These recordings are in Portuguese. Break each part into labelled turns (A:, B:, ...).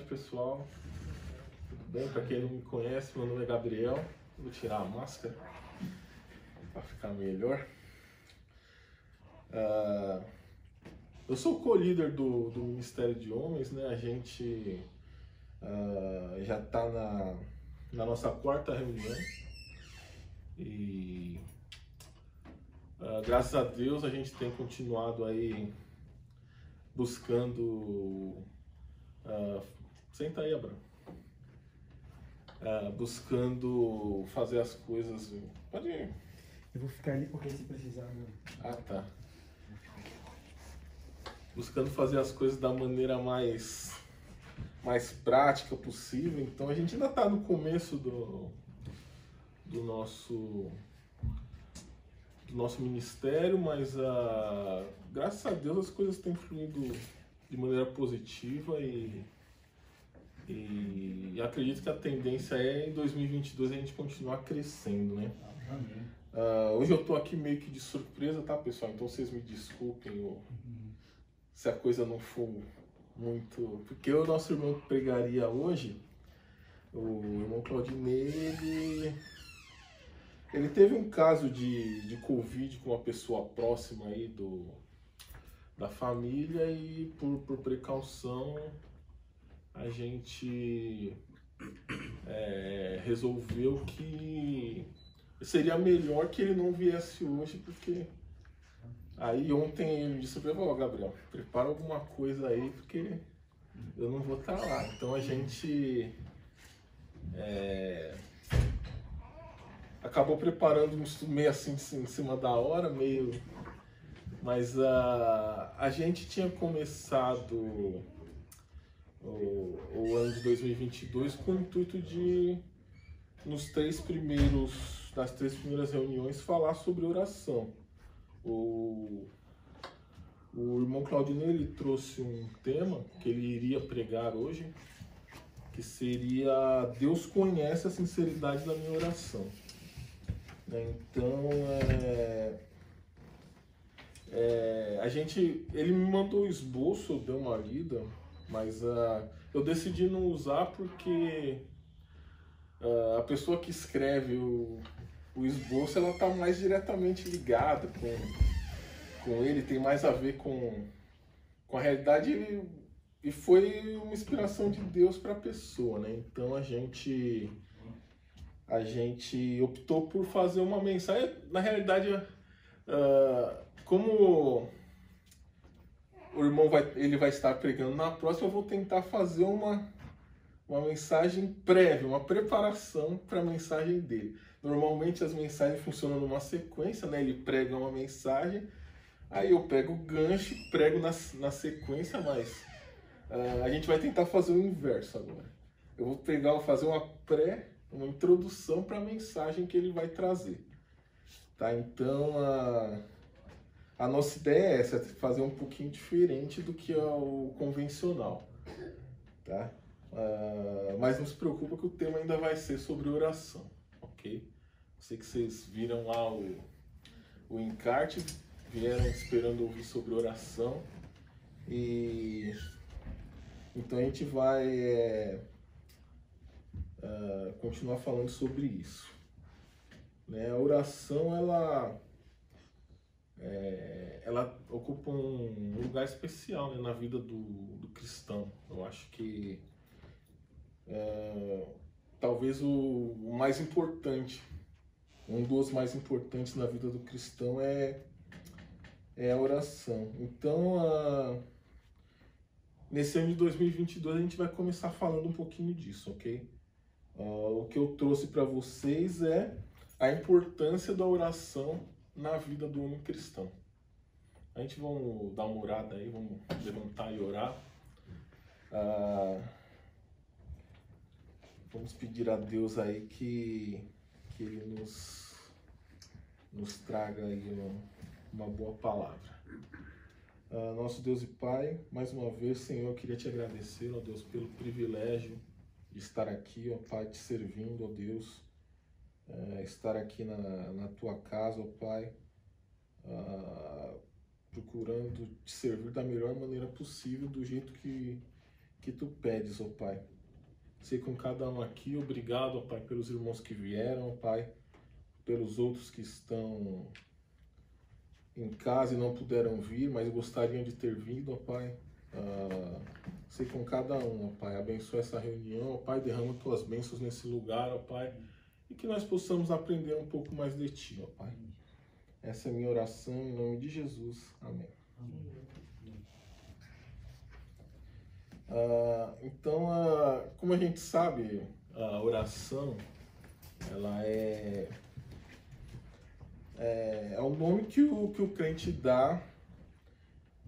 A: tarde, pessoal. Tudo bem? Para quem não me conhece, meu nome é Gabriel. Vou tirar a máscara para ficar melhor. Uh, eu sou co-líder do, do Ministério de Homens, né? A gente uh, já está na, na nossa quarta reunião e uh, graças a Deus a gente tem continuado aí buscando. Uh, senta aí, Abraão. Uh, buscando fazer as coisas. Pode ir.
B: Eu vou ficar ali porque se precisar. Né?
A: Ah, tá. Buscando fazer as coisas da maneira mais mais prática possível. Então a gente ainda está no começo do, do nosso do nosso ministério, mas uh, graças a Deus as coisas têm fluído de maneira positiva e, e, e acredito que a tendência é em 2022 a gente continuar crescendo, né? Uh, hoje eu tô aqui meio que de surpresa, tá, pessoal? Então vocês me desculpem ou, uhum. se a coisa não for muito. Porque o nosso irmão pregaria hoje, o irmão Claudinei, ele, ele teve um caso de, de Covid com uma pessoa próxima aí do, da família e por, por precaução a gente é, resolveu que seria melhor que ele não viesse hoje, porque Aí ontem ele disse para mim, Gabriel, prepara alguma coisa aí, porque eu não vou estar tá lá. Então a gente é, acabou preparando um meio assim em cima da hora, meio. Mas a, a gente tinha começado o, o ano de 2022 com o intuito de, nos três primeiros, nas três primeiras reuniões, falar sobre oração. O, o irmão Claudinei ele trouxe um tema que ele iria pregar hoje, que seria Deus conhece a sinceridade da minha oração. Né? Então, é, é, a gente, ele me mandou o esboço, eu dei uma lida, mas uh, eu decidi não usar porque uh, a pessoa que escreve o, o esboço ela está mais diretamente ligada com, com ele, tem mais a ver com, com a realidade e, e foi uma inspiração de Deus para a pessoa, né? Então a gente a gente optou por fazer uma mensagem. Na realidade, uh, como o irmão vai, ele vai estar pregando na próxima, eu vou tentar fazer uma, uma mensagem prévia, uma preparação para a mensagem dele. Normalmente as mensagens funcionam numa sequência, né? Ele prega uma mensagem, aí eu pego o gancho, prego na, na sequência, mas uh, a gente vai tentar fazer o inverso agora. Eu vou pegar, fazer uma pré, uma introdução para a mensagem que ele vai trazer. Tá? Então a, a nossa ideia é essa, é fazer um pouquinho diferente do que é o convencional. Tá? Uh, mas não se preocupa que o tema ainda vai ser sobre oração ok? Sei que vocês viram lá o, o encarte, vieram esperando ouvir sobre oração e então a gente vai é, uh, continuar falando sobre isso. Né? A oração ela é, ela ocupa um lugar especial né, na vida do, do cristão. Eu acho que é, talvez o, o mais importante, um dos mais importantes na vida do cristão é, é a oração. Então, a, nesse ano de 2022 a gente vai começar falando um pouquinho disso, ok? Uh, o que eu trouxe para vocês é a importância da oração na vida do homem cristão. A gente vamos dar uma orada aí, vamos levantar e orar. Uh, vamos pedir a Deus aí que, que Ele nos, nos traga aí uma, uma boa palavra. Uh, nosso Deus e Pai, mais uma vez, Senhor, eu queria te agradecer, ó Deus, pelo privilégio de estar aqui, ó Pai, te servindo, ó Deus, uh, estar aqui na, na tua casa, ó Pai, por procurando te servir da melhor maneira possível, do jeito que, que tu pedes, ó Pai. Sei com cada um aqui, obrigado, ó Pai, pelos irmãos que vieram, ó Pai, pelos outros que estão em casa e não puderam vir, mas gostariam de ter vindo, ó Pai. Ah, sei com cada um, ó Pai. Abençoa essa reunião, ó Pai. Derrama tuas bênçãos nesse lugar, ó Pai. E que nós possamos aprender um pouco mais de Ti, ó Pai. Essa é a minha oração em nome de Jesus. Amém. Ah, então, ah, como a gente sabe, a oração ela é é, é o nome que o, que o crente dá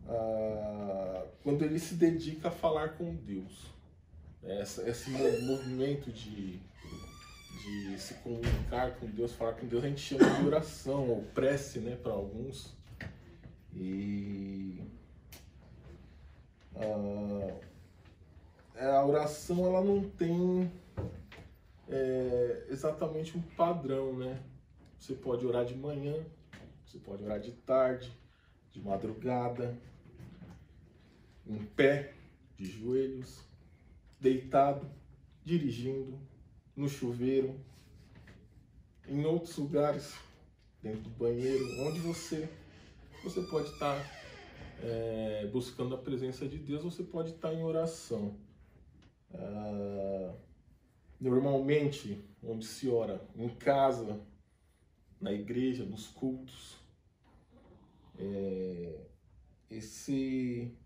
A: ah, quando ele se dedica a falar com Deus. Essa, esse movimento de, de se comunicar com Deus, falar com Deus, a gente chama de oração, ou prece, né, para alguns. E ah, a oração ela não tem é, exatamente um padrão, né? Você pode orar de manhã, você pode orar de tarde, de madrugada, em pé, de joelhos, deitado, dirigindo, no chuveiro, em outros lugares, dentro do banheiro, onde você você pode estar é, buscando a presença de Deus, você pode estar em oração. Ah, normalmente, onde se ora, em casa, na igreja, nos cultos, é, esse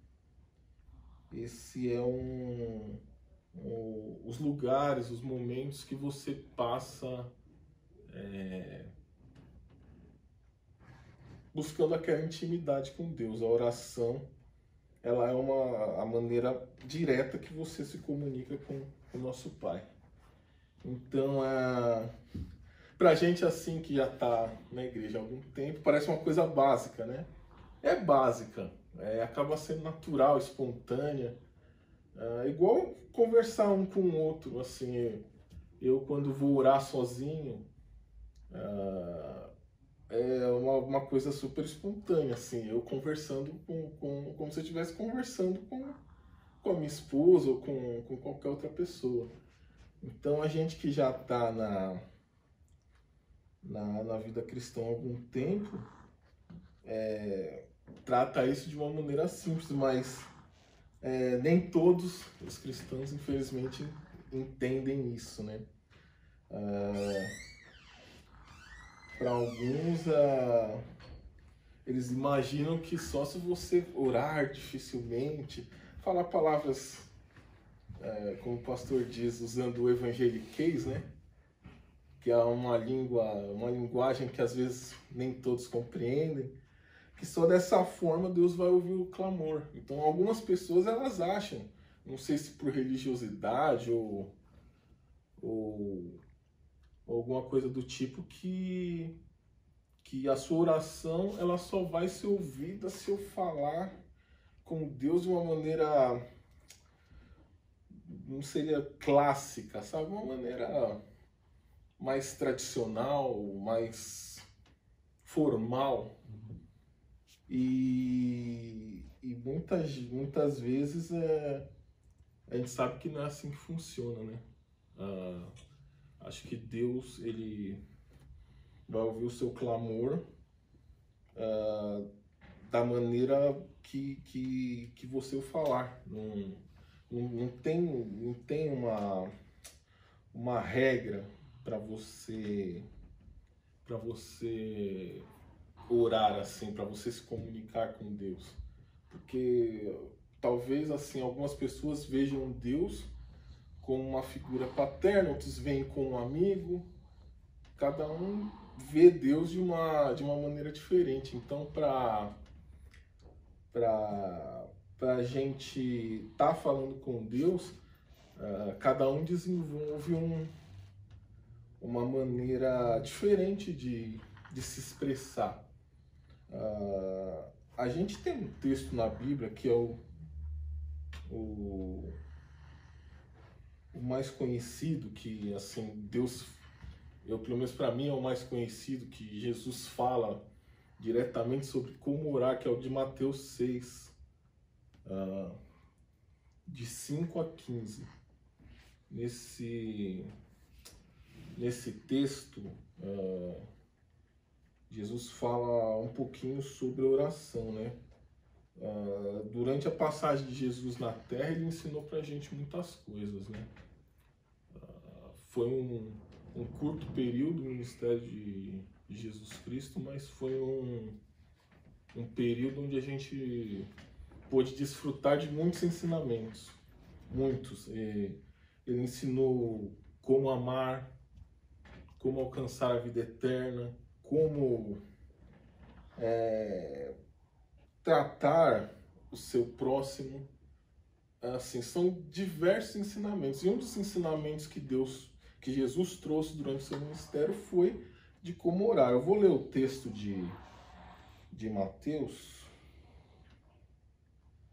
A: esse é um, os lugares, os momentos que você passa é, buscando aquela intimidade com Deus. A oração, ela é uma a maneira direta que você se comunica com, o nosso Pai. Então, a pra gente assim que já tá na igreja há algum tempo, parece uma coisa básica, né? É básica, é, acaba sendo natural, espontânea. É, igual conversar um com o outro, assim, eu quando vou orar sozinho, é, é uma, uma coisa super espontânea, assim, eu conversando com, com como se eu estivesse conversando com, com a minha esposa ou com, com qualquer outra pessoa. Então a gente que já está na, na, na vida cristã há algum tempo, é, trata isso de uma maneira simples, mas é, nem todos os cristãos, infelizmente, entendem isso, né? Ah, Para alguns, ah, eles imaginam que só se você orar dificilmente, falar palavras, é, como o pastor diz, usando o evangeliquez, né? Que é uma língua, uma linguagem que às vezes nem todos compreendem que só dessa forma Deus vai ouvir o clamor. Então, algumas pessoas elas acham, não sei se por religiosidade ou, ou, ou alguma coisa do tipo, que, que a sua oração ela só vai ser ouvida se eu falar com Deus de uma maneira não seria clássica, sabe? Uma maneira mais tradicional, mais formal. E, e muitas, muitas vezes é, a gente sabe que não é assim que funciona, né? Ah, acho que Deus, ele vai ouvir o seu clamor ah, da maneira que, que, que você o falar. Não, não, não, tem, não tem uma, uma regra para você para você orar assim, para você se comunicar com Deus. Porque talvez assim algumas pessoas vejam Deus como uma figura paterna, outros veem como um amigo. Cada um vê Deus de uma de uma maneira diferente. Então, para para para a gente estar tá falando com Deus, uh, cada um desenvolve um, uma maneira diferente de, de se expressar. Uh, a gente tem um texto na Bíblia que é o, o, o mais conhecido, que assim, Deus, eu pelo menos para mim é o mais conhecido, que Jesus fala diretamente sobre como orar, que é o de Mateus 6, uh, de 5 a 15. Nesse, nesse texto, uh, Jesus fala um pouquinho sobre oração, né? Uh, durante a passagem de Jesus na Terra, ele ensinou para a gente muitas coisas, né? Uh, foi um, um curto período no ministério de, Jesus Cristo, mas foi um, um período onde a gente pôde desfrutar de muitos ensinamentos, muitos. Ele ensinou como amar, como alcançar a vida eterna, como é, tratar o seu próximo. Assim, são diversos ensinamentos. E um dos ensinamentos que Deus, que Jesus trouxe durante o seu ministério foi de como orar. Eu vou ler o texto de, de Mateus.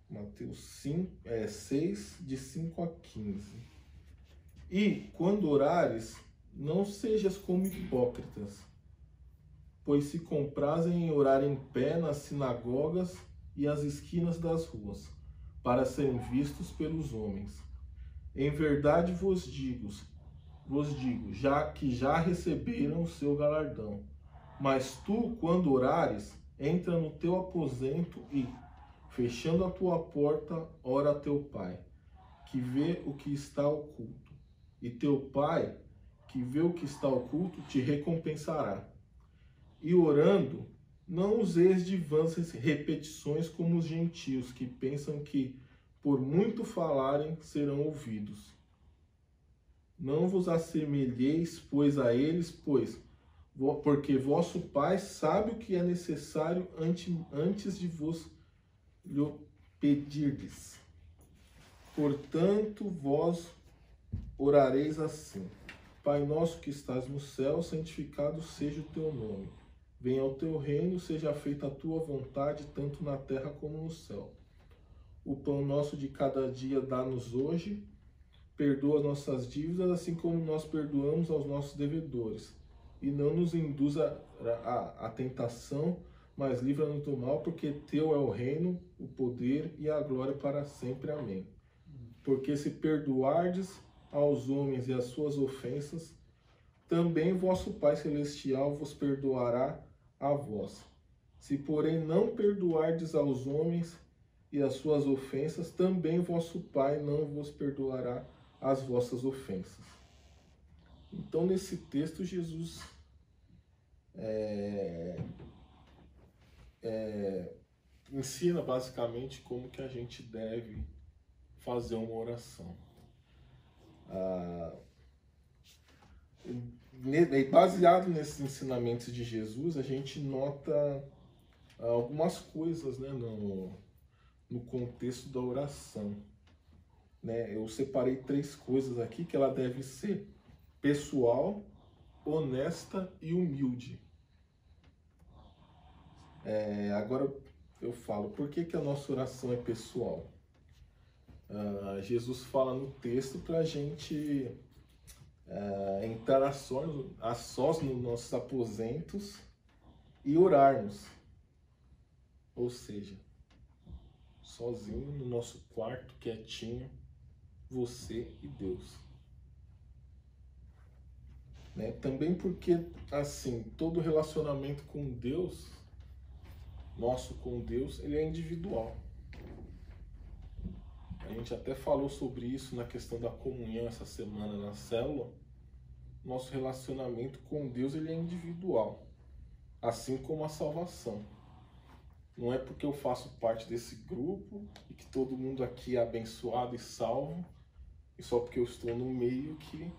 A: Mateus 5, é, 6, de 5 a 15. E quando orares, não sejas como hipócritas pois se comprazem em orar em pé nas sinagogas e às esquinas das ruas, para serem vistos pelos homens. Em verdade vos digo, vos digo, já que já receberam o seu galardão. Mas tu, quando orares, entra no teu aposento e, fechando a tua porta, ora a teu pai, que vê o que está oculto. E teu pai, que vê o que está oculto, te recompensará e orando, não useis de vãs repetições como os gentios, que pensam que, por muito falarem, serão ouvidos. Não vos assemelheis, pois, a eles, pois, porque vosso Pai sabe o que é necessário antes de vos lhe pedirdes. Portanto, vós orareis assim: Pai nosso que estás no céu, santificado seja o teu nome Venha ao teu reino, seja feita a tua vontade, tanto na terra como no céu. O pão nosso de cada dia dá-nos hoje. Perdoa nossas dívidas, assim como nós perdoamos aos nossos devedores. E não nos induza a, tentação, mas livra-nos do mal, porque teu é o reino, o poder e a glória para sempre. Amém. Porque se perdoardes aos homens e as suas ofensas, também vosso Pai Celestial vos perdoará a vós. Se, porém, não perdoardes aos homens e as suas ofensas, também vosso Pai não vos perdoará as vossas ofensas. Então, nesse texto, Jesus é, é, ensina basicamente como que a gente deve fazer uma oração. Ah, baseado nesses ensinamentos de Jesus, a gente nota ah, algumas coisas né, no, no contexto da oração. Né? Eu separei três coisas aqui que ela deve ser pessoal, honesta e humilde. É, agora eu falo, por que, que a nossa oração é pessoal? Uh, Jesus fala no texto para a gente uh, entrar a sós, a sós nos nossos aposentos e orarmos. Ou seja, sozinho no nosso quarto, quietinho, você e Deus. Né? Também porque, assim, todo relacionamento com Deus, nosso com Deus, ele é individual. A gente até falou sobre isso na questão da comunhão essa semana na célula. Nosso relacionamento com Deus ele é individual, assim como a salvação. Não é porque eu faço parte desse grupo e que todo mundo aqui é abençoado e salvo, e só porque eu estou no meio que,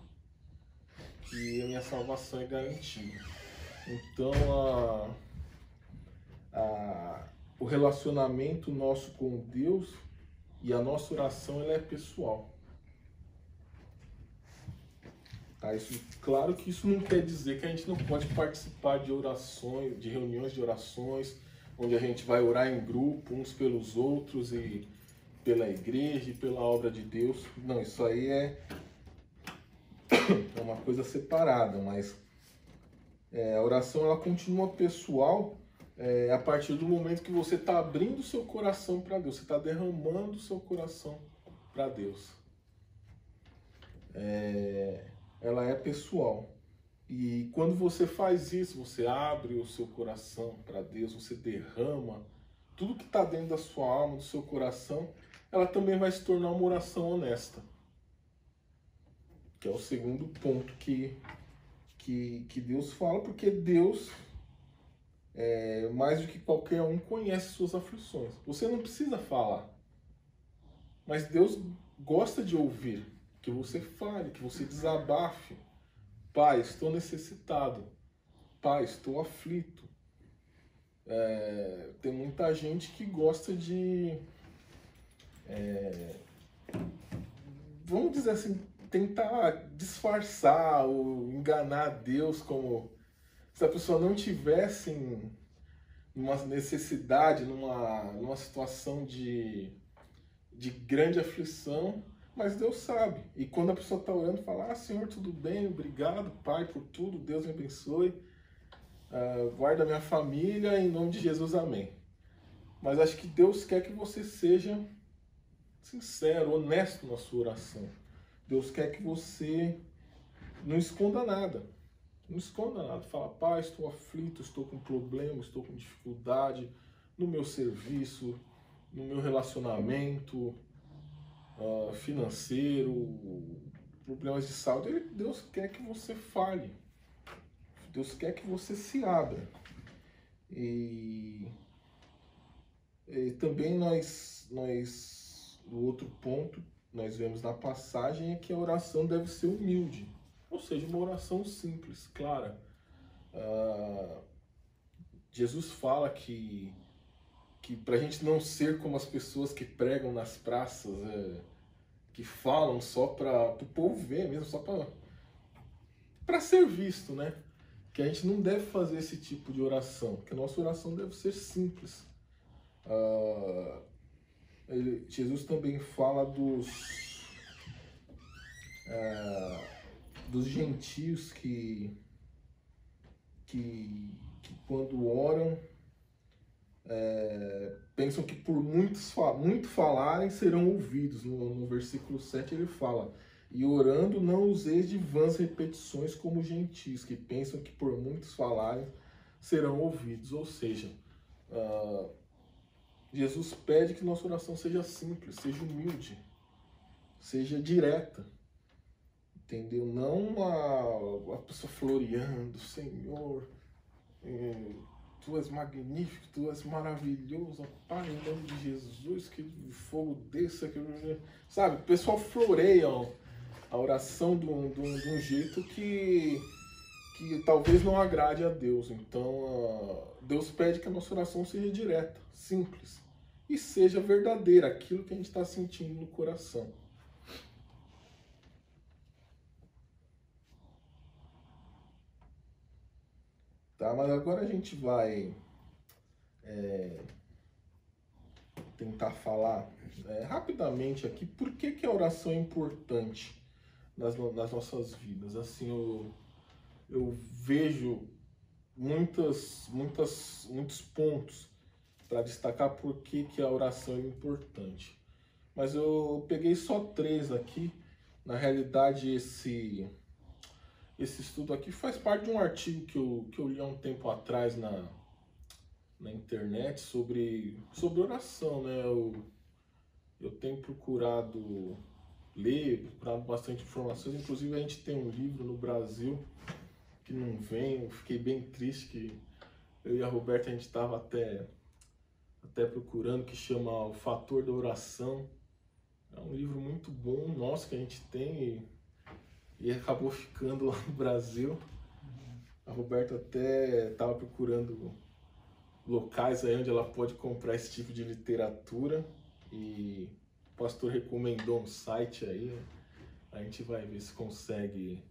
A: que a minha salvação é garantida. Então, a, a, o relacionamento nosso com Deus e a nossa oração ela é pessoal. Tá? Isso, claro que isso não quer dizer que a gente não pode participar de orações, de reuniões de orações, onde a gente vai orar em grupo, uns pelos outros e pela igreja e pela obra de Deus. Não, isso aí é, é uma coisa separada, mas é, a oração ela continua pessoal é a partir do momento que você está abrindo seu coração para Deus, você está derramando seu coração para Deus. É, ela é pessoal. E quando você faz isso, você abre o seu coração para Deus, você derrama tudo que está dentro da sua alma, do seu coração, ela também vai se tornar uma oração honesta. Que é o segundo ponto que, que, que Deus fala, porque Deus, é, mais do que qualquer um, conhece suas aflições. Você não precisa falar, mas Deus gosta de ouvir, que você fale, que você desabafe. Pai, estou necessitado. Pai, estou aflito. É, tem muita gente que gosta de. É, vamos dizer assim, tentar disfarçar ou enganar Deus como se a pessoa não tivesse uma necessidade, numa, numa situação de, de grande aflição, mas Deus sabe. E quando a pessoa está orando, fala: Ah, Senhor, tudo bem, obrigado, Pai, por tudo, Deus me abençoe. Uh, guarda minha família, em nome de Jesus, amém. Mas acho que Deus quer que você seja sincero, honesto na sua oração. Deus quer que você não esconda nada. Não esconda nada. Fala, pai, estou aflito, estou com problema, estou com dificuldade no meu serviço, no meu relacionamento uh, financeiro, problemas de saúde. Deus quer que você fale. Deus quer que você se abra. E, e também nós, nós, o outro ponto, nós vemos na passagem é que a oração deve ser humilde. Ou seja, uma oração simples, clara. Ah, Jesus fala que, que para a gente não ser como as pessoas que pregam nas praças, é, que falam só para o povo ver mesmo, só para ser visto, né? que a gente não deve fazer esse tipo de oração, que a nossa oração deve ser simples. Uh, ele, Jesus também fala dos, uh, dos gentios que, que, que quando oram é, pensam que por muitos, muito falarem serão ouvidos. No, no versículo 7 ele fala e orando, não useis de vãs repetições como gentis, que pensam que por muitos falarem serão ouvidos. Ou seja, uh, Jesus pede que nossa oração seja simples, seja humilde, seja direta. Entendeu? Não a, pessoa floreando, Senhor, eh, Tu és magnífico, Tu és maravilhoso, Pai, em nome de Jesus, que fogo desça, que... sabe? O pessoal floreia, ó a oração de um, de um, de um jeito que, que talvez não agrade a Deus. Então, uh, Deus pede que a nossa oração seja direta, simples e seja verdadeira, aquilo que a gente está sentindo no coração. Tá, mas agora a gente vai é, tentar falar é, rapidamente aqui por que, que a oração é importante nas, nas nossas vidas. Assim, eu, eu vejo muitas, muitas, muitos pontos para destacar por que, que a oração é importante. Mas eu peguei só três aqui. Na realidade, esse, esse estudo aqui faz parte de um artigo que eu, que eu li há um tempo atrás na, na internet sobre, sobre oração. Né? Eu, eu tenho procurado ler, procurar bastante informações. Inclusive a gente tem um livro no Brasil que não vem, eu fiquei bem triste que eu e a Roberta a gente estava até, até procurando, que chama O Fator da Oração. É um livro muito bom, nosso, que a gente tem e, acabou ficando lá no Brasil. A Roberta até estava procurando locais aí onde ela pode comprar esse tipo de literatura e o pastor recomendou um site aí. A gente vai ver se consegue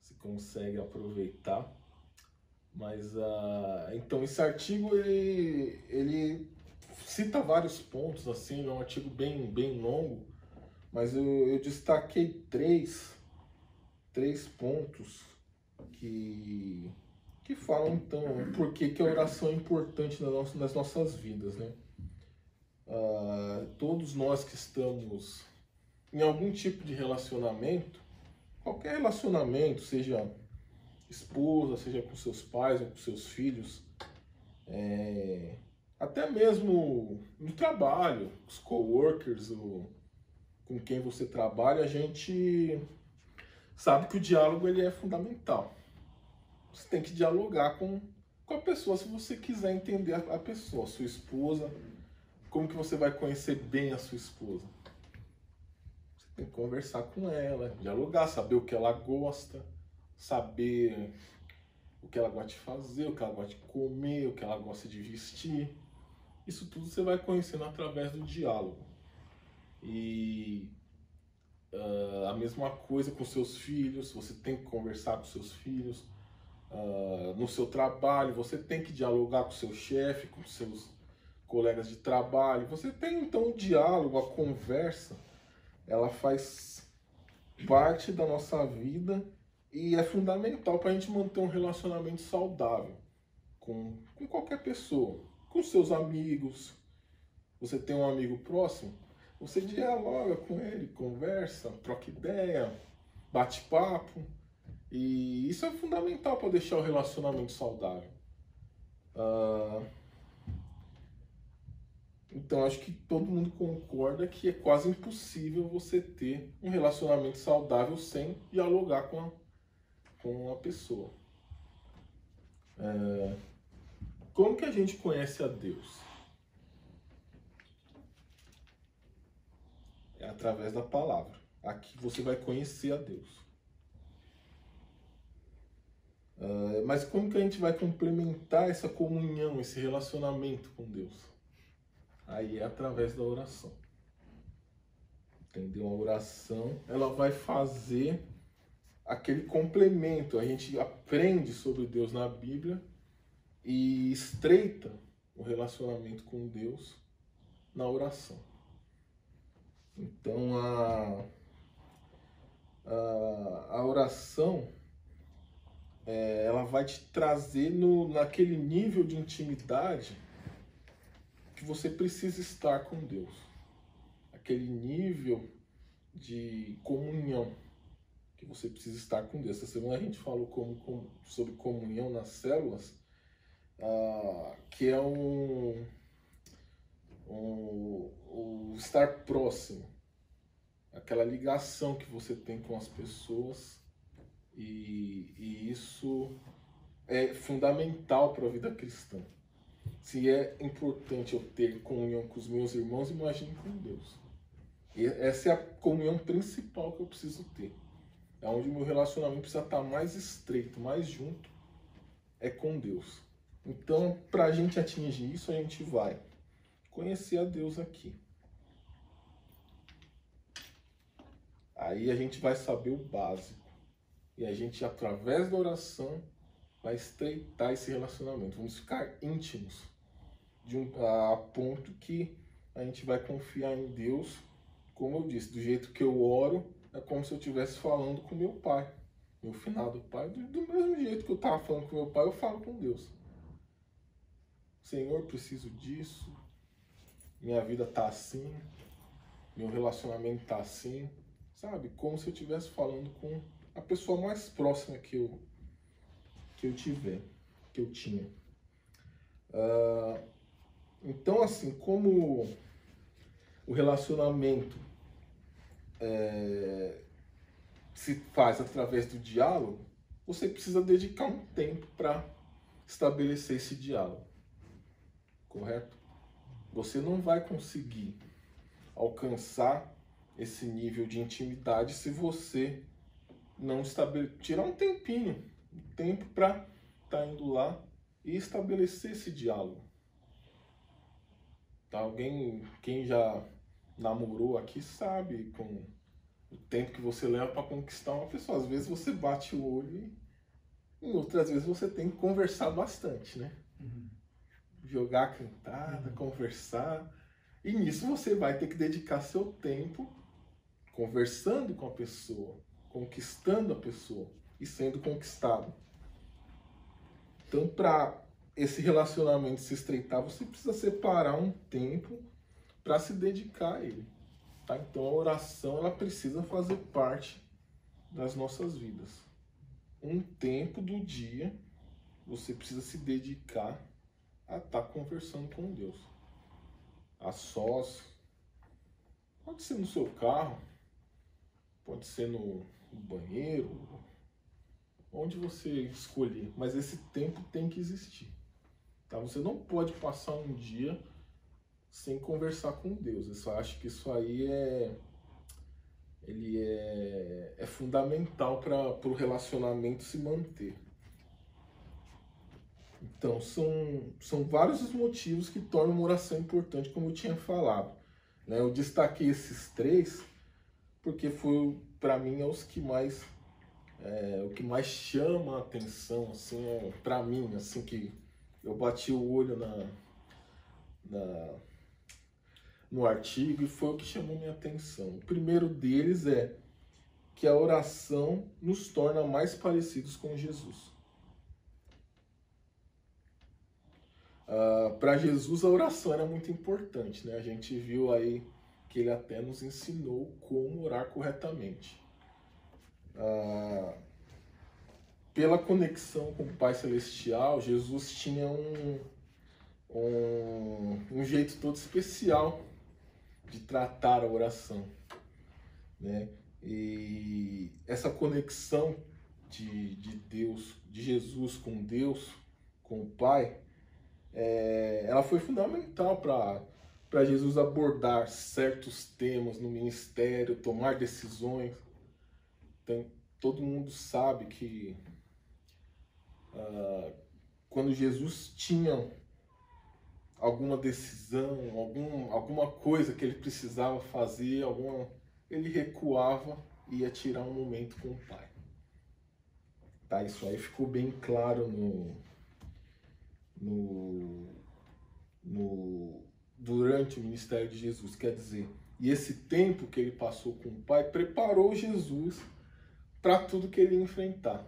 A: se consegue aproveitar. Mas uh, então esse artigo ele, ele cita vários pontos assim, é um artigo bem bem longo, mas eu, eu destaquei três três pontos que que falam então por que, que a oração é importante nas nossas vidas, né? Uh, todos nós que estamos em algum tipo de relacionamento, qualquer relacionamento, seja esposa, seja com seus pais ou com seus filhos, é, até mesmo no trabalho, os coworkers, o, com quem você trabalha, a gente sabe que o diálogo ele é fundamental. Você tem que dialogar com, com a pessoa se você quiser entender a, a pessoa, a sua esposa, como que você vai conhecer bem a sua esposa. Você tem que conversar com ela, dialogar, saber o que ela gosta, saber o que ela gosta de fazer, o que ela gosta de comer, o que ela gosta de vestir. Isso tudo você vai conhecendo através do diálogo. E uh, a mesma coisa com seus filhos, você tem que conversar com seus filhos. Uh, no seu trabalho, você tem que dialogar com seu chefe, com seus colegas de trabalho. Você tem então o diálogo, a conversa, ela faz parte da nossa vida e é fundamental para a gente manter um relacionamento saudável com, com qualquer pessoa, com seus amigos. Você tem um amigo próximo, você dialoga com ele, conversa, troca ideia, bate papo. E isso é fundamental para deixar o relacionamento saudável. Uh, então acho que todo mundo concorda que é quase impossível você ter um relacionamento saudável sem dialogar com a com a pessoa. É, como que a gente conhece a Deus? É através da palavra. Aqui você vai conhecer a Deus. É, mas como que a gente vai complementar essa comunhão, esse relacionamento com Deus? Aí é através da oração. Entendeu? A oração, ela vai fazer aquele complemento. A gente aprende sobre Deus na Bíblia e estreita o relacionamento com Deus na oração. Então a, a, a oração é, ela vai te trazer no, naquele nível de intimidade que você precisa estar com Deus. Aquele nível de comunhão que você precisa estar com Deus. Essa semana a gente falou sobre comunhão nas células, ah, que é um, um, um estar próximo, aquela ligação que você tem com as pessoas e, e isso é fundamental para a vida cristã. Se é importante eu ter comunhão com os meus irmãos, imagine com Deus. E essa é a comunhão principal que eu preciso ter é onde o meu relacionamento precisa estar mais estreito, mais junto, é com Deus. Então, para a gente atingir isso, a gente vai conhecer a Deus aqui. Aí a gente vai saber o básico. E a gente, através da oração, vai estreitar esse relacionamento. Vamos ficar íntimos de um, a ponto que a gente vai confiar em Deus, como eu disse, do jeito que eu oro, é como se eu estivesse falando com meu pai, meu finado pai, do, do mesmo jeito que eu estava falando com meu pai, eu falo com Deus. Senhor, preciso disso, minha vida tá assim, meu relacionamento tá assim, sabe? Como se eu estivesse falando com a pessoa mais próxima que eu, que eu tiver, que eu tinha. Uh, então, assim, como o relacionamento é, se faz através do diálogo, você precisa dedicar um tempo para estabelecer esse diálogo. Correto? Você não vai conseguir alcançar esse nível de intimidade se você não estabelecer, tirar um tempinho, um tempo para estar tá indo lá e estabelecer esse diálogo. Tá? Alguém, quem já namorou aqui sabe com o tempo que você leva para conquistar uma pessoa. Às vezes você bate o olho e em outras vezes você tem que conversar bastante, né? Uhum. Jogar cantada, uhum. conversar. E nisso você vai ter que dedicar seu tempo conversando com a pessoa, conquistando a pessoa e sendo conquistado. Então, para esse relacionamento se estreitar, você precisa separar um tempo para se dedicar a ele. Tá? Então, a oração ela precisa fazer parte das nossas vidas. Um tempo do dia você precisa se dedicar a estar tá conversando com Deus. A sós. Pode ser no seu carro, pode ser no, no banheiro, onde você escolher, mas esse tempo tem que existir. Tá? Você não pode passar um dia sem conversar com Deus. Eu só acho que isso aí é ele é, é fundamental para o relacionamento se manter. Então, são, são vários os motivos que tornam uma oração importante, como eu tinha falado. Né? Eu destaquei esses três porque foi, para mim, é os que mais é, o que mais chama a atenção, assim, é, para mim, assim, que eu bati o olho na, na, no artigo e foi o que chamou minha atenção. O primeiro deles é que a oração nos torna mais parecidos com Jesus. Uh, para Jesus a oração era muito importante, né? A gente viu aí que ele até nos ensinou como orar corretamente. Ah, pela conexão com o Pai Celestial, Jesus tinha um, um, um jeito todo especial de tratar a oração. Né? E essa conexão de, de Deus, de Jesus com Deus, com o Pai, é, ela foi fundamental para Jesus abordar certos temas no ministério, tomar decisões. Então, todo mundo sabe que uh, quando Jesus tinha alguma decisão, algum, alguma coisa que ele precisava fazer, alguma, ele recuava e ia tirar um momento com o Pai. Tá, isso aí ficou bem claro no, no, no, durante o ministério de Jesus. Quer dizer, e esse tempo que ele passou com o Pai preparou Jesus para tudo que ele enfrentar.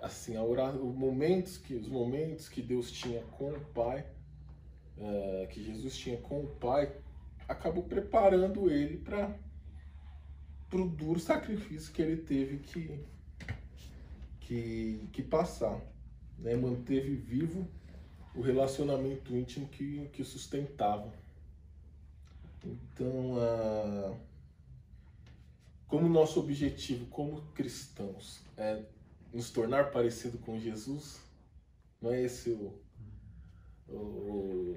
A: Assim, a os momentos que os momentos que Deus tinha com o Pai, é, que Jesus tinha com o Pai, acabou preparando ele para o duro sacrifício que ele teve que que, que passar, né? Manteve vivo o relacionamento íntimo que, que sustentava. Então, a como nosso objetivo como cristãos é nos tornar parecido com Jesus, não é esse o, o,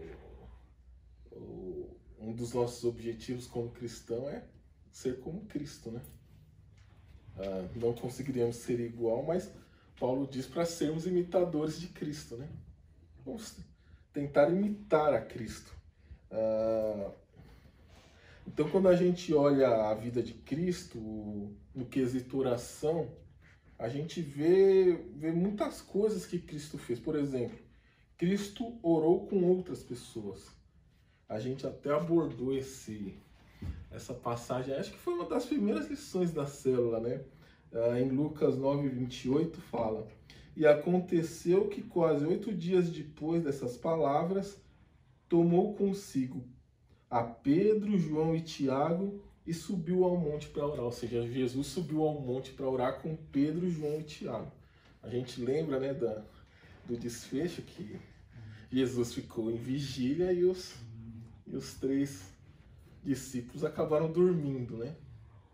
A: o, um dos nossos objetivos como cristão é ser como Cristo, né? Ah, não conseguiríamos ser igual, mas Paulo diz para sermos imitadores de Cristo, né? Vamos tentar imitar a Cristo. Ah, então, quando a gente olha a vida de Cristo, no quesito oração, a gente vê, vê muitas coisas que Cristo fez. Por exemplo, Cristo orou com outras pessoas. A gente até abordou esse, essa passagem, acho que foi uma das primeiras lições da célula, né? Ah, em Lucas 9, 28 fala: E aconteceu que quase oito dias depois dessas palavras, tomou consigo a Pedro, João e Tiago e subiu ao monte para orar. Ou seja, Jesus subiu ao monte para orar com Pedro, João e Tiago. A gente lembra né, da, do desfecho que Jesus ficou em vigília e os, e os três discípulos acabaram dormindo, né?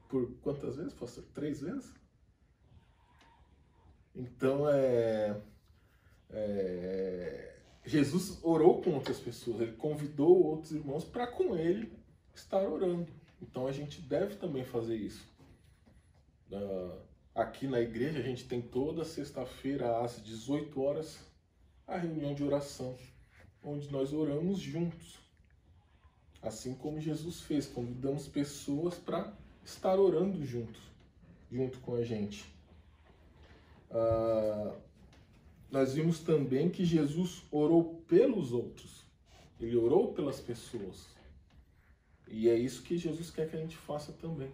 A: Por quantas vezes, pastor? Três vezes? Então, é, é Jesus orou com outras pessoas, ele convidou outros irmãos para com ele estar orando. Então a gente deve também fazer isso. Uh, aqui na igreja a gente tem toda sexta-feira às 18 horas a reunião de oração, onde nós oramos juntos. Assim como Jesus fez, convidamos pessoas para estar orando juntos, junto com a gente. Uh, nós vimos também que Jesus orou pelos outros. Ele orou pelas pessoas. E é isso que Jesus quer que a gente faça também.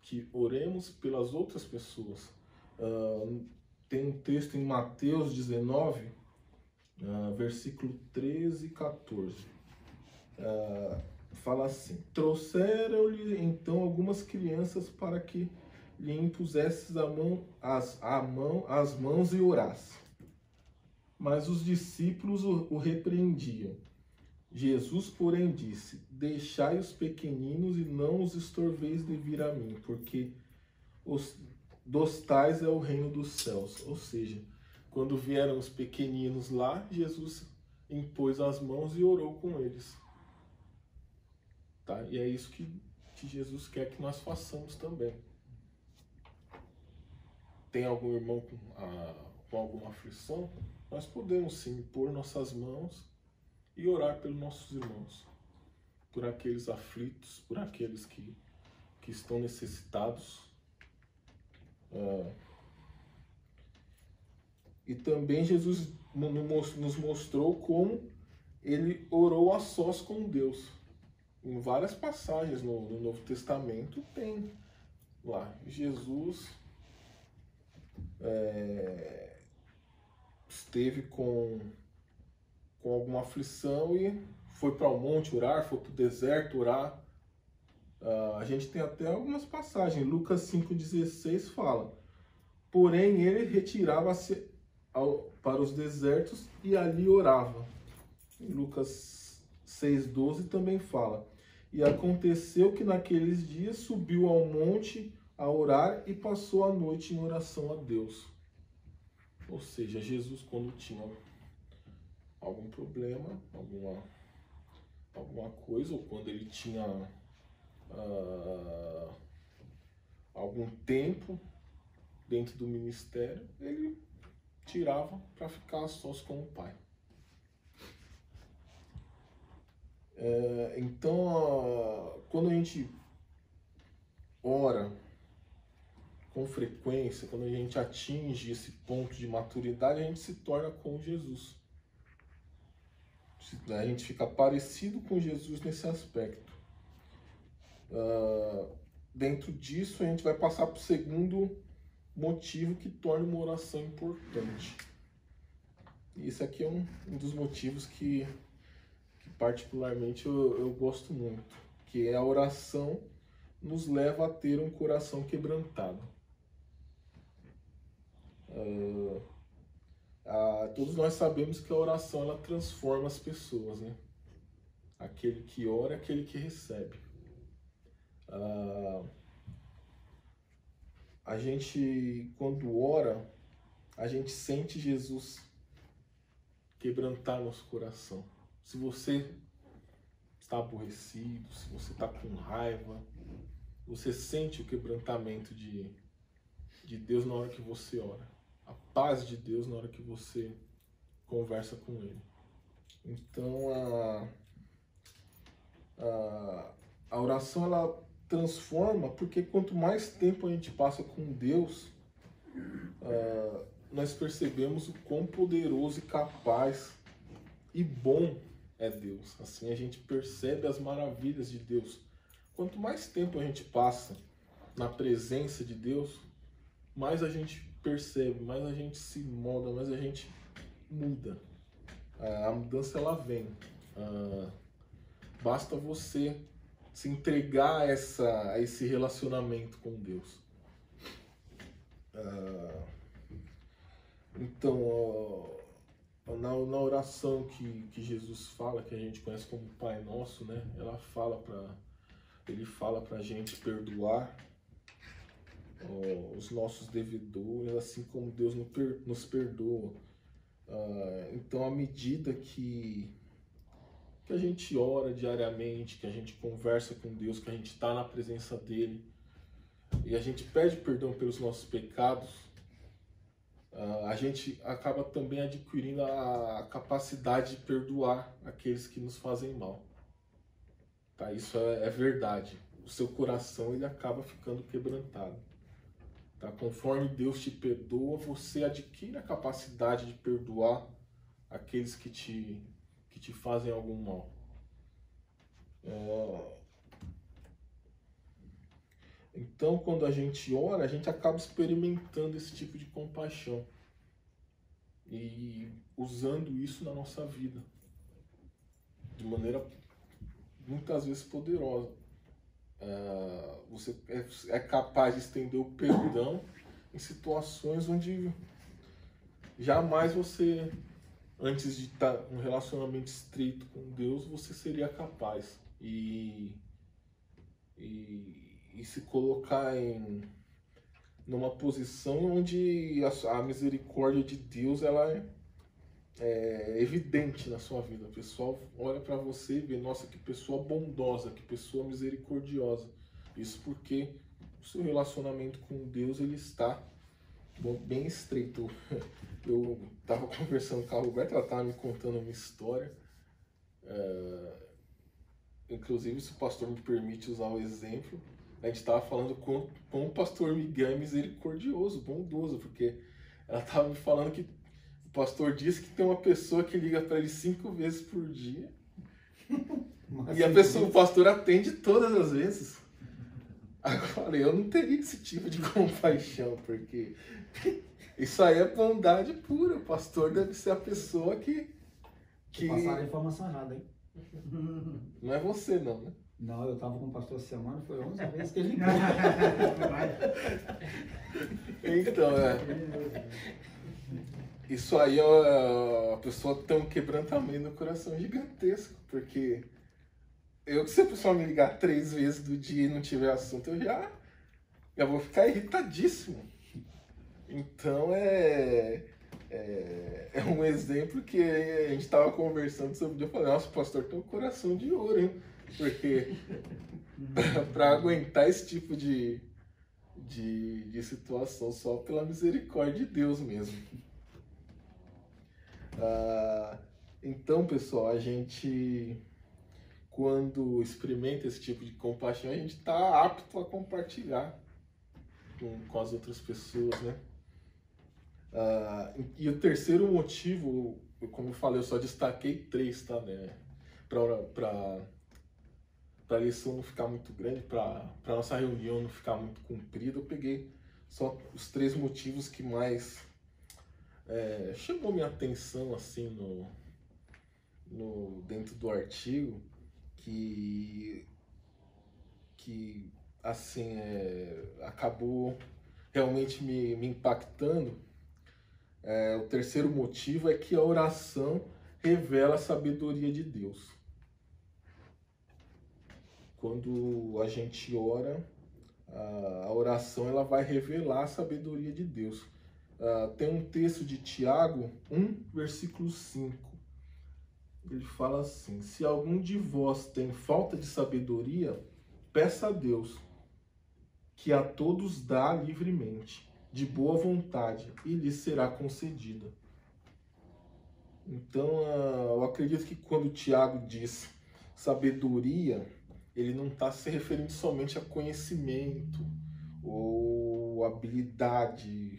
A: Que oremos pelas outras pessoas. Uh, tem um texto em Mateus 19, uh, versículo 13 e 14. Uh, fala assim: Trouxeram-lhe então algumas crianças para que lhe impusesses a mão, as, a mão, as mãos e orasse. Mas os discípulos o, o repreendiam. Jesus, porém, disse: Deixai os pequeninos e não os estorveis de vir a mim, porque os, dos tais é o reino dos céus. Ou seja, quando vieram os pequeninos lá, Jesus impôs as mãos e orou com eles. Tá? E é isso que, que Jesus quer que nós façamos também. Tem algum irmão com, a, com alguma aflição? Nós podemos sim pôr nossas mãos e orar pelos nossos irmãos, por aqueles aflitos, por aqueles que, que estão necessitados. É, e também Jesus nos mostrou como ele orou a sós com Deus em várias passagens no, no Novo Testamento tem lá Jesus é, esteve com, com alguma aflição e foi para o monte orar, foi para o deserto orar. Uh, a gente tem até algumas passagens. Lucas 5,16 fala: Porém, ele retirava-se para os desertos e ali orava. Lucas 6,12 também fala: e aconteceu que naqueles dias subiu ao monte a orar e passou a noite em oração a Deus. Ou seja, Jesus, quando tinha algum problema, alguma, alguma coisa, ou quando ele tinha uh, algum tempo dentro do ministério, ele tirava para ficar sós com o Pai. É, então, quando a gente ora com frequência, quando a gente atinge esse ponto de maturidade, a gente se torna com Jesus. A gente fica parecido com Jesus nesse aspecto. Uh, dentro disso, a gente vai passar para o segundo motivo que torna uma oração importante. Isso aqui é um, um dos motivos que particularmente eu, eu gosto muito, que é a oração nos leva a ter um coração quebrantado. Uh, uh, todos nós sabemos que a oração ela transforma as pessoas, né? Aquele que ora é aquele que recebe. Uh, a gente, quando ora, a gente sente Jesus quebrantar nosso coração. Se você está aborrecido, se você está com raiva, você sente o quebrantamento de, de Deus na hora que você ora. A paz de Deus na hora que você conversa com Ele. Então a, a, a oração ela transforma, porque quanto mais tempo a gente passa com Deus, uh, nós percebemos o quão poderoso e capaz e bom é Deus. Assim a gente percebe as maravilhas de Deus. Quanto mais tempo a gente passa na presença de Deus, mais a gente percebe, mais a gente se molda, mais a gente muda. A mudança ela vem. Basta você se entregar a, essa, a esse relacionamento com Deus. Então, na, na oração que, que Jesus fala, que a gente conhece como Pai Nosso, né? Ela fala para ele fala para gente perdoar os nossos devedores, assim como Deus nos perdoa. Uh, então, à medida que, que a gente ora diariamente, que a gente conversa com Deus, que a gente está na presença dele e a gente pede perdão pelos nossos pecados, uh, a gente acaba também adquirindo a capacidade de perdoar aqueles que nos fazem mal. Tá? Isso é, é verdade. O seu coração ele acaba ficando quebrantado. Tá? Conforme Deus te perdoa, você adquire a capacidade de perdoar aqueles que te, que te fazem algum mal. É... Então, quando a gente ora, a gente acaba experimentando esse tipo de compaixão. e usando isso na nossa vida de maneira muitas vezes poderosa. Uh, você é, é, capaz de estender o perdão em situações onde jamais você, antes de estar em um relacionamento estreito com Deus, você seria capaz. E, e, e se colocar em numa posição onde a, a misericórdia de Deus ela é, é, evidente na sua vida. O pessoal olha para você e vê, nossa, que pessoa bondosa, que pessoa misericordiosa. Isso porque o seu relacionamento com Deus ele está bem estreito. Eu estava conversando com a Roberta, ela estava me contando uma história. É, inclusive, se o pastor me permite usar o exemplo, a gente estava falando com, com o pastor Miguel é misericordioso, bondoso, porque ela estava me falando que pastor disse que tem uma pessoa que liga para ele cinco vezes por dia. e a pessoa, o pastor atende todas as vezes. Agora eu falei, eu não teria esse tipo de compaixão, porque isso aí é bondade pura. O pastor deve ser a pessoa que. que...
B: Passaram a informação errada, hein?
A: Não é você, não, né?
B: Não, eu estava com o pastor semana, foi 11 vezes que ele ligou.
A: então, é. Isso aí é, a pessoa tem um quebrantamento no coração gigantesco, porque eu se a pessoa me ligar três vezes do dia e não tiver assunto, eu já, já vou ficar irritadíssimo. Então é, é, é um exemplo que a gente estava conversando sobre. Eu falei, nossa, o pastor tem um coração de ouro, hein? Porque para aguentar esse tipo de, de, de situação só pela misericórdia de Deus mesmo. Ah, então, pessoal, a gente quando experimenta esse tipo de compaixão, a gente está apto a compartilhar com, com as outras pessoas, né? Ah, e o terceiro motivo, como eu falei, eu só destaquei três, tá, né? Para a lição não ficar muito grande, para a nossa reunião não ficar muito comprida, eu peguei só os três motivos que mais é, chamou minha atenção assim no, no dentro do artigo que que assim é, acabou realmente me, me impactando é, o terceiro motivo é que a oração revela a sabedoria de Deus quando a gente ora, a oração ela vai revelar a sabedoria de Deus. Uh, tem um texto de Tiago 1, versículo 5. Ele fala assim: Se algum de vós tem falta de sabedoria, peça a Deus, que a todos dá livremente, de boa vontade, e lhe será concedida. Então, uh, eu acredito que quando Tiago diz sabedoria, ele não está se referindo somente a conhecimento ou habilidade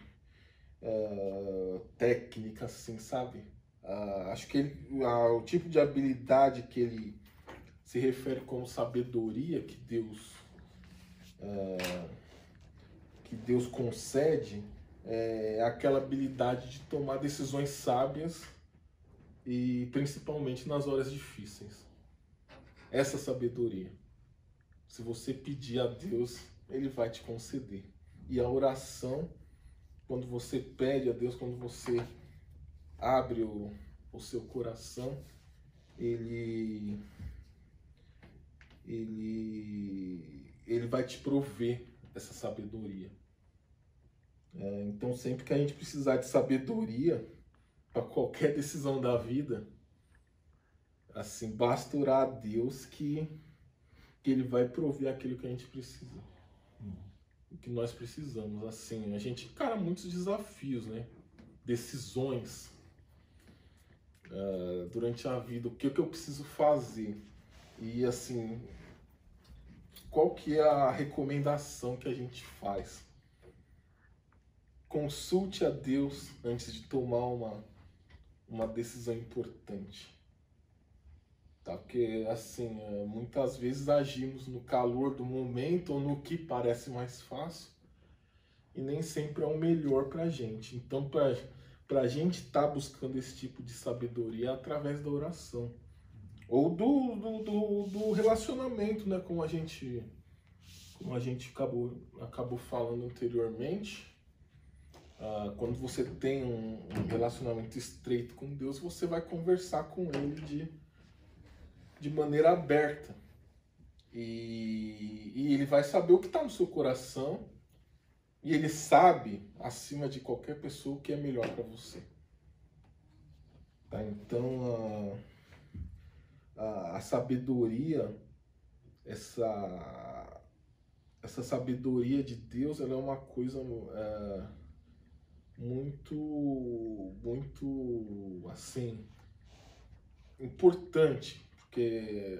A: uh, técnica, assim, sabe? Uh, acho que ele, uh, o tipo de habilidade que ele se refere como sabedoria que Deus que Deus concede é aquela habilidade de tomar decisões sábias e principalmente nas horas difíceis. Essa sabedoria. Se você pedir a Deus, Ele vai te conceder. E a oração, quando você pede a Deus, quando você abre o, o seu coração, Ele, ele, ele vai te prover essa sabedoria. É, então, sempre que a gente precisar de sabedoria para qualquer decisão da vida, assim, basta orar a Deus que que ele vai prover aquilo que a gente precisa. O que nós precisamos, assim, a gente encara muitos desafios, né? Decisões uh, durante a vida, o que, o que eu preciso fazer. E assim, qual que é a recomendação que a gente faz? Consulte a Deus antes de tomar uma, uma decisão importante. Porque, assim, é, muitas vezes agimos no calor do momento ou no que parece mais fácil e nem sempre é o melhor para a gente. Então, para a gente estar tá buscando esse tipo de sabedoria através da oração. Ou do, do, do, do, relacionamento, né? Como a gente, como a gente acabou, acabou falando anteriormente. Ah, quando você tem um, um, relacionamento estreito com Deus, você vai conversar com Ele de, de maneira aberta. E, e Ele vai saber o que está no seu coração e ele sabe, acima de qualquer pessoa, o que é melhor para você. Tá? Então, a, a, a, sabedoria, essa, essa sabedoria de Deus, ela é uma coisa é, muito, muito, assim, importante, porque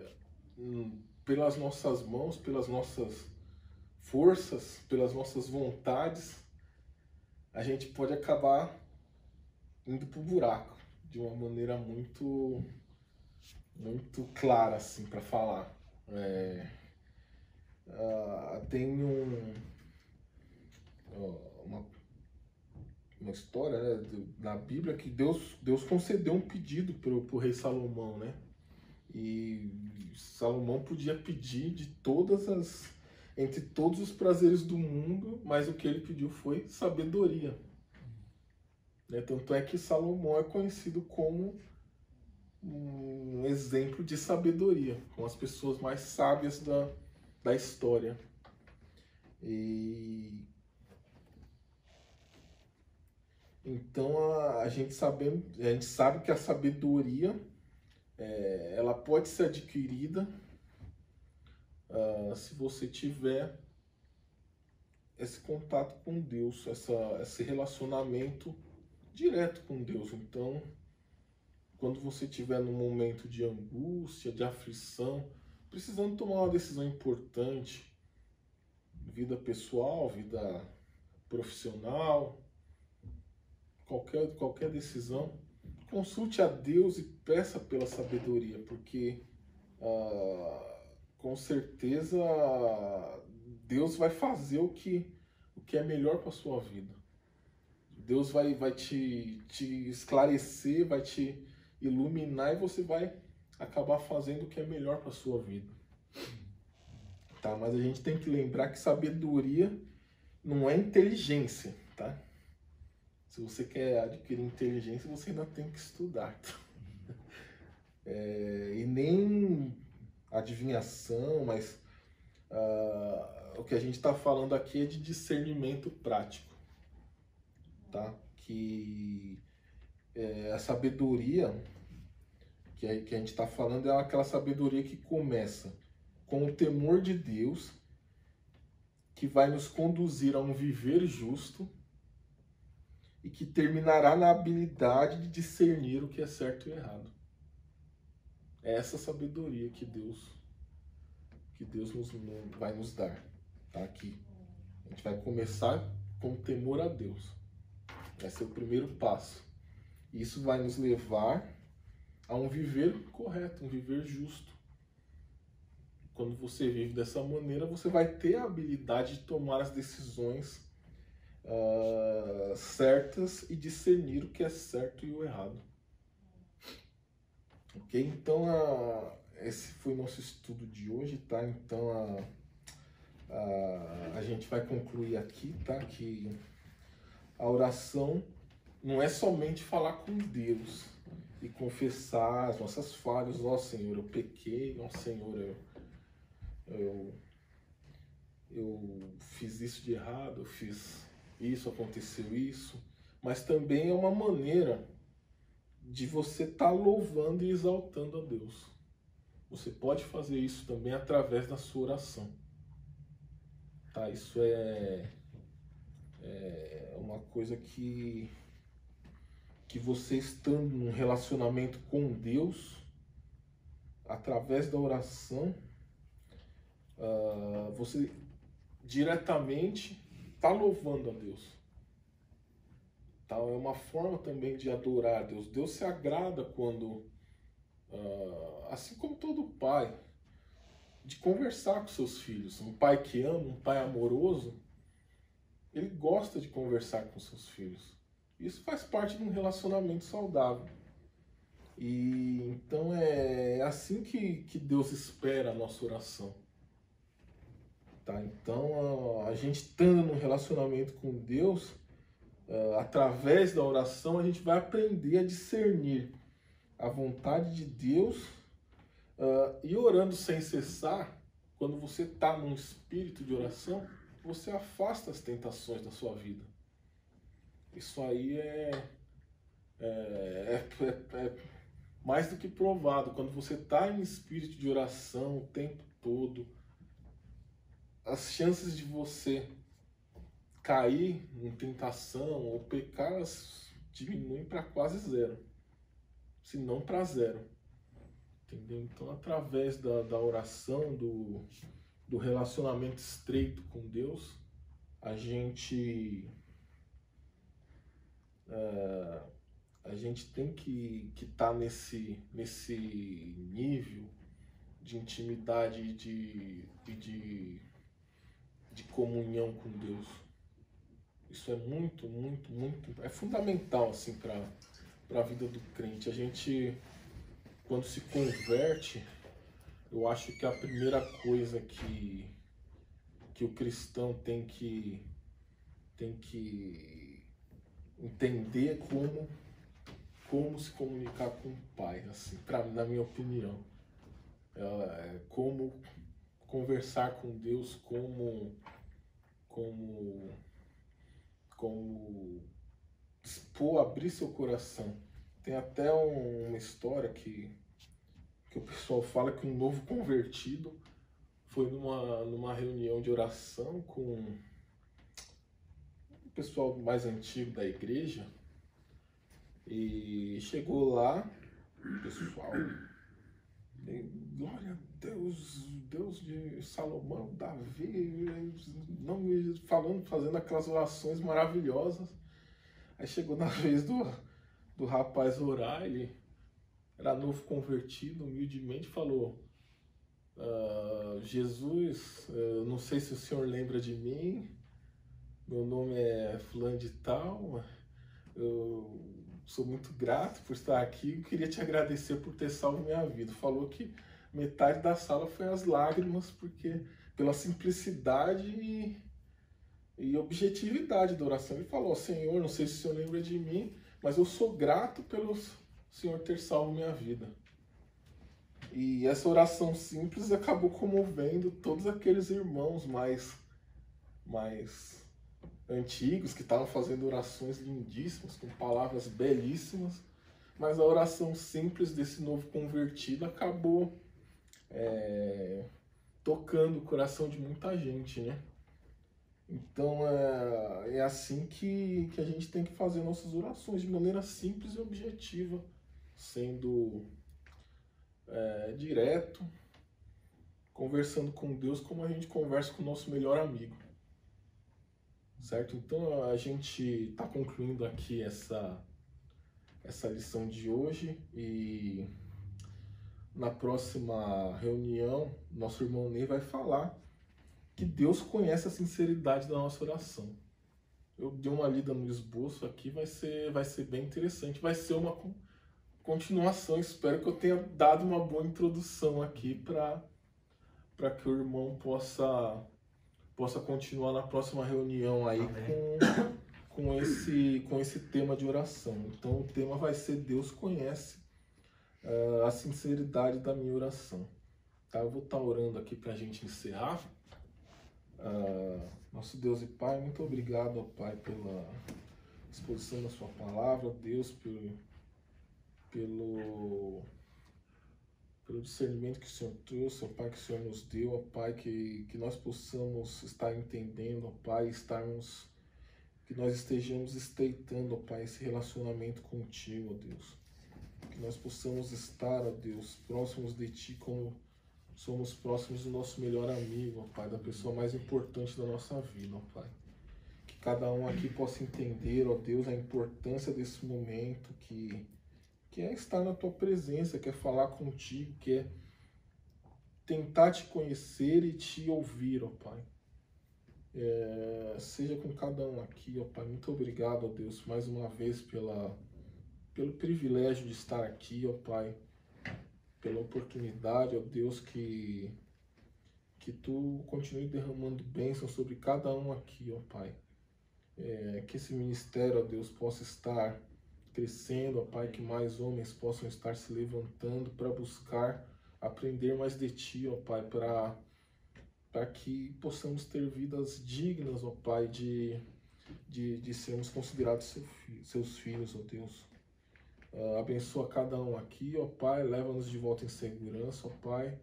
A: hum, pelas nossas mãos, pelas nossas forças, pelas nossas vontades, a gente pode acabar indo pro buraco de uma maneira muito muito clara assim para falar. É, uh, tem um uma, uma história né, Bíblia que Deus Deus concedeu um pedido pro, pro rei Salomão, né? E Salomão podia pedir de todas as entre todos os prazeres do mundo, mas o que ele pediu foi sabedoria. Né? Tanto é que Salomão é conhecido como um exemplo de sabedoria, com as pessoas mais sábias da, da história. E então a, a gente sabe, a gente sabe que a sabedoria é, ela pode ser adquirida uh, se você tiver esse contato com Deus, essa, esse relacionamento direto com Deus. Então, quando você estiver num momento de angústia, de aflição, precisando tomar uma decisão importante, vida pessoal, vida profissional, qualquer, qualquer decisão, consulte a Deus e peça pela sabedoria, porque uh, com certeza Deus vai fazer o que, o que é melhor para sua vida. Deus vai, vai te, te esclarecer, vai te iluminar e você vai acabar fazendo o que é melhor para sua vida. Tá? Mas a gente tem que lembrar que sabedoria não é inteligência, tá? Se você quer adquirir inteligência, você ainda tem que estudar. É, e nem adivinhação, mas uh, o que a gente está falando aqui é de discernimento prático, tá? Que é, a sabedoria que a, que a gente está falando é aquela sabedoria que começa com o temor de Deus, que vai nos conduzir a um viver justo e que terminará na habilidade de discernir o que é certo e errado. É essa sabedoria que Deus que Deus nos, vai nos dar, tá aqui. A gente vai começar com temor a Deus. Vai ser o primeiro passo. Isso vai nos levar a um viver correto, um viver justo. Quando você vive dessa maneira, você vai ter a habilidade de tomar as decisões uh, certas e discernir o que é certo e o errado. Ok? Então, a, esse foi nosso estudo de hoje, tá? Então, a, a, a gente vai concluir aqui, tá? Que a oração não é somente falar com Deus e confessar as nossas falhas, ó Senhor, eu pequei, ó Senhor, eu, eu, eu fiz isso de errado, eu fiz isso, aconteceu isso, mas também é uma maneira de você estar tá louvando e exaltando a Deus. Você pode fazer isso também através da sua oração. Tá? Isso é, é uma coisa que, que você estando num relacionamento com Deus, através da oração, uh, você diretamente está louvando a Deus. Então é uma forma também de adorar a Deus. Deus se agrada quando, uh, assim como todo pai, de conversar com seus filhos. Um pai que ama, um pai amoroso, ele gosta de conversar com seus filhos. Isso faz parte de um relacionamento saudável. E então é assim que, que Deus espera a nossa oração. Tá? Então a, gente estando num relacionamento com Deus, uh, através da oração, a gente vai aprender a discernir a vontade de Deus uh, e orando sem cessar. Quando você está num espírito de oração, você afasta as tentações da sua vida. Isso aí é, é, é, é mais do que provado. Quando você está em espírito de oração o tempo todo, as chances de você cair em tentação ou pecar diminuem para quase zero, se não para zero. Entendeu? Então, através da, da oração, do, do relacionamento estreito com Deus, a gente. Uh, a gente tem que estar tá nesse, nesse nível de intimidade e de, de, de comunhão com Deus. Isso é muito, muito, muito, é fundamental assim para a vida do crente. A gente, quando se converte, eu acho que a primeira coisa que, que o cristão tem que, tem que entender como como se comunicar com o pai, assim, pra, na minha opinião. É, como conversar com Deus, como, como, como expor, abrir seu coração. Tem até um, uma história que, que o pessoal fala que um novo convertido foi numa, numa reunião de oração com o pessoal mais antigo da igreja e chegou lá, pessoal, glória a Deus, Deus de Salomão, Davi, não falando, fazendo aquelas orações maravilhosas. Aí chegou na vez do, do rapaz orar, ele era novo convertido, humildemente falou: ah, Jesus, não sei se o senhor lembra de mim, meu nome é Fulano de Tal, eu sou muito grato por estar aqui e queria te agradecer por ter salvo minha vida. Falou que metade da sala foi as lágrimas, porque pela simplicidade e, e objetividade da oração. Ele falou: Senhor, não sei se o Senhor lembra de mim, mas eu sou grato pelo Senhor ter salvo minha vida. E essa oração simples acabou comovendo todos aqueles irmãos mais, mais antigos que estavam fazendo orações lindíssimas, com palavras belíssimas, mas a oração simples desse novo convertido acabou é, tocando o coração de muita gente, né? Então é, é assim que, que a gente tem que fazer nossas orações, de maneira simples e objetiva, sendo é, direto, conversando com Deus como a gente conversa com o nosso melhor amigo certo? Então a gente está concluindo aqui essa, essa lição de hoje e na próxima reunião nosso irmão Ney vai falar que Deus conhece a sinceridade da nossa oração. Eu dei uma lida no esboço aqui, vai ser, vai ser bem interessante, vai ser uma continuação. Espero que eu tenha dado uma boa introdução aqui para que o irmão possa possa continuar na próxima reunião aí com, com, esse, com esse tema de oração. Então o tema vai ser Deus conhece uh, a sinceridade da minha oração. Tá? Eu vou estar tá orando aqui para a gente encerrar. Uh, nosso Deus e Pai, muito obrigado, ó Pai, pela exposição da Sua palavra, Deus, pelo, pelo pelo discernimento que o Senhor trouxe, ó Pai, que o Senhor nos deu, ó Pai, que, que nós possamos estar entendendo, ó Pai, estarmos, que nós estejamos estreitando, ó Pai, esse relacionamento contigo, ó Deus. Que nós possamos estar, ó Deus, próximos de Ti como somos próximos do nosso melhor amigo, ó Pai, da pessoa mais importante da nossa vida, ó Pai. Que cada um aqui possa entender, ó Deus, a importância desse momento, que que é estar na tua presença, quer falar contigo, quer tentar te conhecer e te ouvir, ó Pai. É, seja com cada um aqui, ó Pai. Muito obrigado, ó Deus, mais uma vez pela, pelo privilégio de estar aqui, ó Pai. Pela oportunidade, ó Deus, que, que Tu continue derramando bênção sobre cada um aqui, ó Pai. É, que esse ministério, ó Deus, possa estar crescendo, ó Pai, que mais homens possam estar se levantando para buscar aprender mais de Ti, ó Pai, para para que possamos ter vidas dignas, ó Pai, de, de, de sermos considerados seu seus filhos, ó Deus. Uh, abençoa cada um aqui, ó Pai, leva-nos de volta em segurança, ó Pai.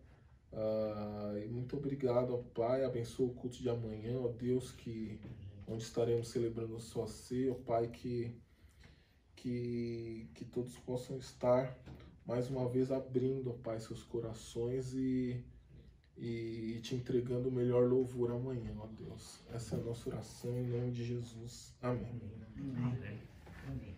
A: Uh, e muito obrigado, ó Pai, abençoa o culto de amanhã, ó Deus, que onde estaremos celebrando sua ceia, ó Pai, que, que, que todos possam estar mais uma vez abrindo, ó Pai, seus corações e e te entregando o melhor louvor amanhã, ó Deus. Essa é a nossa oração em nome de Jesus. Amém. Amém.